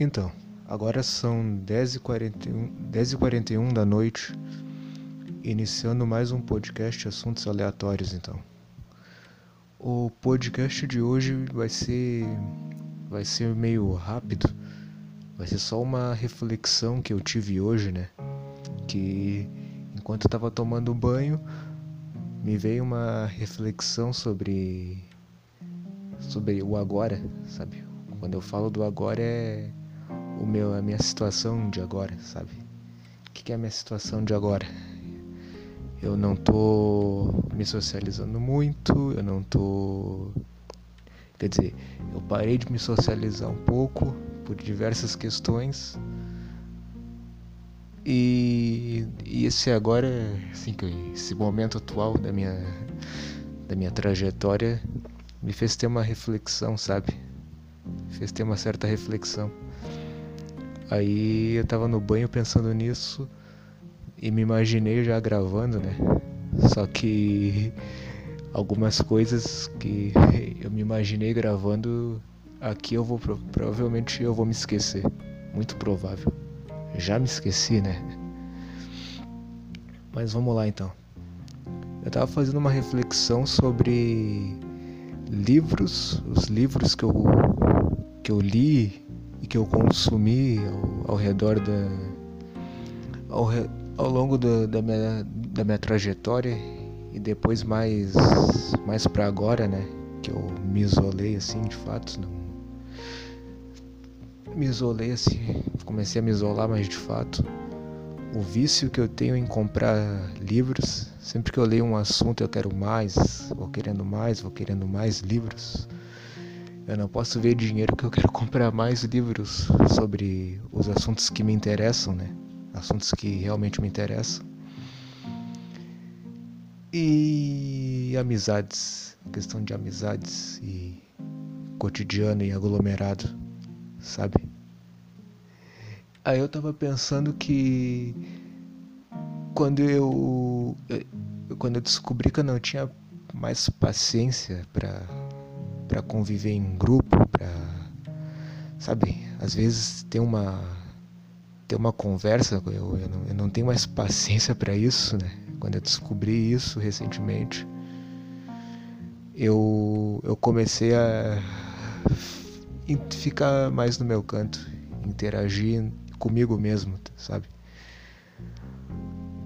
Então, agora são 10h41, 10h41 da noite, iniciando mais um podcast Assuntos Aleatórios, então. O podcast de hoje vai ser vai ser meio rápido. Vai ser só uma reflexão que eu tive hoje, né? Que enquanto eu tava tomando banho, me veio uma reflexão sobre sobre o agora, sabe? Quando eu falo do agora é o meu a minha situação de agora, sabe? O que é a minha situação de agora? Eu não tô me socializando muito, eu não tô quer dizer, eu parei de me socializar um pouco por diversas questões. E, e esse agora, assim, esse momento atual da minha, da minha trajetória me fez ter uma reflexão, sabe? Me fez ter uma certa reflexão. Aí eu tava no banho pensando nisso e me imaginei já gravando, né? Só que algumas coisas que eu me imaginei gravando aqui eu vou provavelmente eu vou me esquecer, muito provável. Já me esqueci, né? Mas vamos lá então. Eu tava fazendo uma reflexão sobre livros, os livros que eu que eu li e que eu consumi ao, ao redor da ao, ao longo da, da, minha, da minha trajetória e depois mais mais para agora, né, que eu me isolei assim, de fato, não me isolei assim, comecei a me isolar, mas de fato o vício que eu tenho em comprar livros, sempre que eu leio um assunto eu quero mais, vou querendo mais, vou querendo mais livros. Eu não posso ver dinheiro que eu quero comprar mais livros sobre os assuntos que me interessam, né? Assuntos que realmente me interessam. E amizades, questão de amizades e cotidiano e aglomerado, sabe? Aí eu tava pensando que quando eu quando eu descobri que eu não tinha mais paciência para para conviver em grupo, para sabe, às vezes tem uma ter uma conversa, eu, eu, não, eu não tenho mais paciência para isso, né? Quando eu descobri isso recentemente, eu eu comecei a ficar mais no meu canto, interagir comigo mesmo, sabe?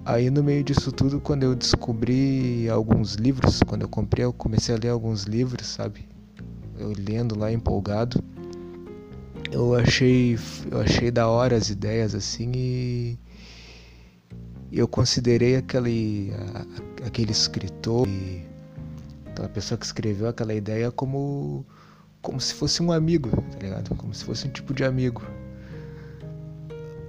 Aí no meio disso tudo, quando eu descobri alguns livros, quando eu comprei, eu comecei a ler alguns livros, sabe? Eu lendo lá empolgado, eu achei, eu achei da hora as ideias assim e eu considerei aquele, aquele escritor, aquela pessoa que escreveu aquela ideia como como se fosse um amigo, tá ligado? Como se fosse um tipo de amigo.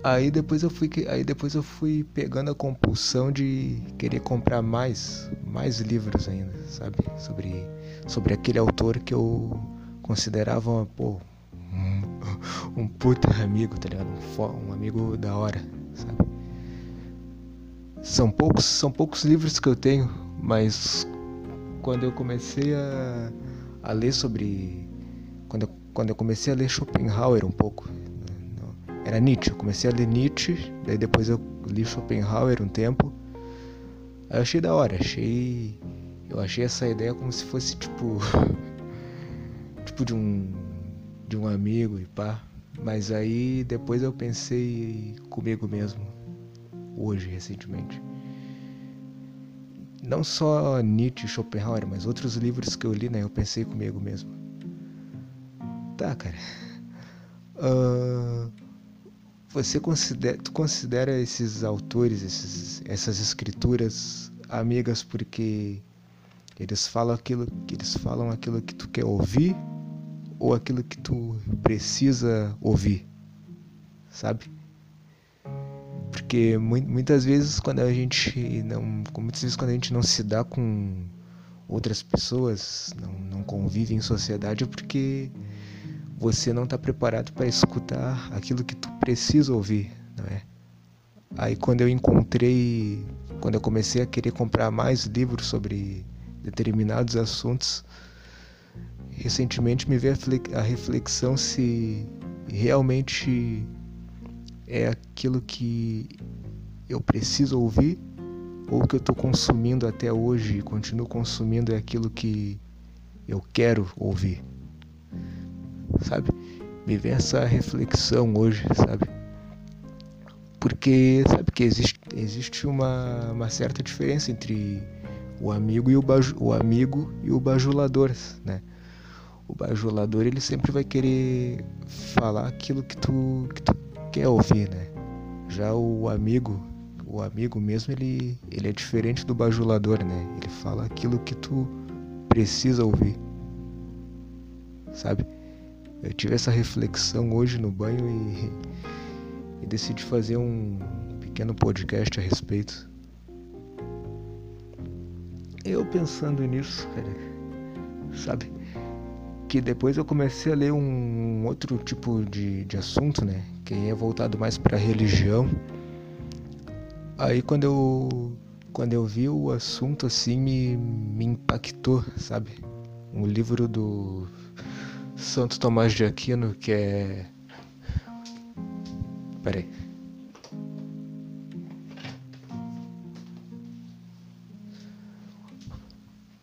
Aí depois eu fui aí depois eu fui pegando a compulsão de querer comprar mais, mais livros ainda, sabe? Sobre sobre aquele autor que eu considerava, pô, um, um puta amigo, tá ligado? Um, um amigo da hora, sabe? São poucos, são poucos livros que eu tenho, mas quando eu comecei a, a ler sobre quando eu, quando eu comecei a ler Schopenhauer um pouco, era Nietzsche. Eu comecei a ler Nietzsche, daí depois eu li Schopenhauer um tempo. Aí eu achei da hora, achei. Eu achei essa ideia como se fosse tipo. tipo de um. de um amigo e pá. Mas aí depois eu pensei comigo mesmo. Hoje, recentemente. Não só Nietzsche e Schopenhauer, mas outros livros que eu li, né? Eu pensei comigo mesmo. Tá, cara. Uh, você considera, tu considera esses autores, esses, essas escrituras amigas porque eles falam aquilo que eles falam aquilo que tu quer ouvir ou aquilo que tu precisa ouvir, sabe? Porque muitas vezes quando a gente não, muitas vezes quando a gente não se dá com outras pessoas, não, não convive em sociedade é porque você não está preparado para escutar aquilo que tu precisa ouvir, não é? Aí quando eu encontrei, quando eu comecei a querer comprar mais livros sobre determinados assuntos, recentemente me veio a reflexão se realmente é aquilo que eu preciso ouvir ou o que eu estou consumindo até hoje e continuo consumindo é aquilo que eu quero ouvir, sabe? Me vem essa reflexão hoje, sabe? Porque sabe que existe, existe uma, uma certa diferença entre o amigo e o, baju, o amigo e o bajulador, né? O bajulador ele sempre vai querer falar aquilo que tu, que tu quer ouvir, né? Já o amigo, o amigo mesmo, ele, ele é diferente do bajulador, né? Ele fala aquilo que tu precisa ouvir. Sabe? Eu tive essa reflexão hoje no banho e, e decidi fazer um pequeno podcast a respeito. Eu pensando nisso, cara, sabe? Que depois eu comecei a ler um outro tipo de, de assunto, né? Que é voltado mais para religião. Aí quando eu quando eu vi o assunto assim me, me impactou, sabe? Um livro do Santo Tomás de Aquino que é. Peraí.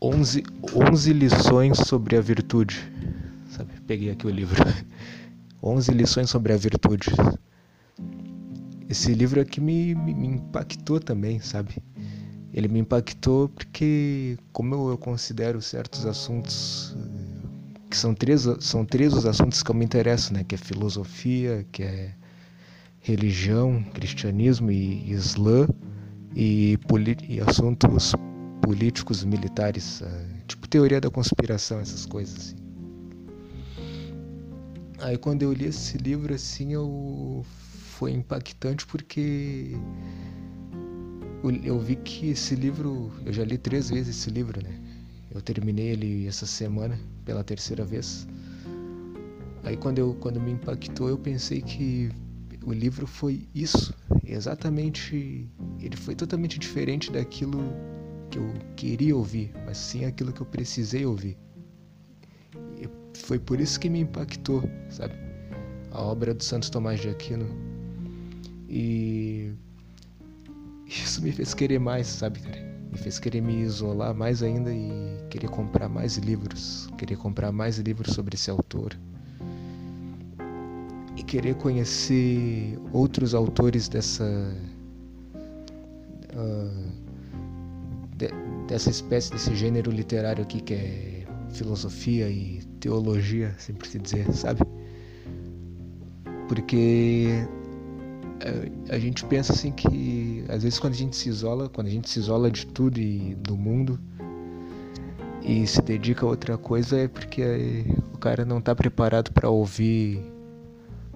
Onze, onze lições sobre a virtude. Sabe? Peguei aqui o livro. Onze lições sobre a virtude. Esse livro aqui me, me, me impactou também, sabe? ele me impactou porque como eu, eu considero certos assuntos que são três são três os assuntos que eu me interesso né que é filosofia que é religião cristianismo e islã e, e assuntos políticos militares uh, tipo teoria da conspiração essas coisas assim. aí quando eu li esse livro assim eu foi impactante porque eu vi que esse livro, eu já li três vezes esse livro, né? Eu terminei ele essa semana pela terceira vez. Aí quando eu quando me impactou, eu pensei que o livro foi isso, exatamente, ele foi totalmente diferente daquilo que eu queria ouvir, mas sim aquilo que eu precisei ouvir. E foi por isso que me impactou, sabe? A obra do Santo Tomás de Aquino. E isso me fez querer mais, sabe, cara? Me fez querer me isolar mais ainda e querer comprar mais livros, querer comprar mais livros sobre esse autor. E querer conhecer outros autores dessa. Uh, de, dessa espécie, desse gênero literário aqui que é filosofia e teologia, sempre se dizer, sabe? Porque a, gente pensa assim que às vezes quando a gente se isola, quando a gente se isola de tudo e do mundo e se dedica a outra coisa é porque o cara não está preparado para ouvir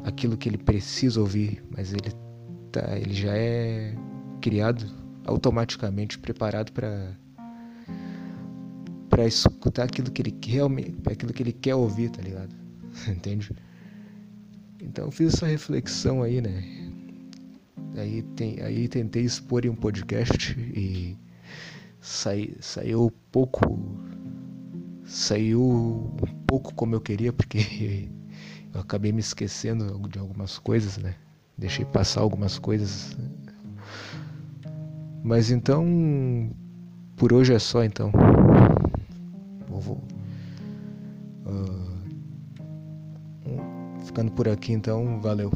aquilo que ele precisa ouvir, mas ele tá, ele já é criado automaticamente preparado para para escutar aquilo que ele realmente, aquilo que ele quer ouvir, tá ligado? Entende? Então eu fiz essa reflexão aí, né? Aí, tem, aí tentei expor em um podcast e sai, saiu pouco. Saiu um pouco como eu queria, porque eu acabei me esquecendo de algumas coisas, né? Deixei passar algumas coisas. Mas então, por hoje é só então. Vou uh, ficando por aqui então, valeu.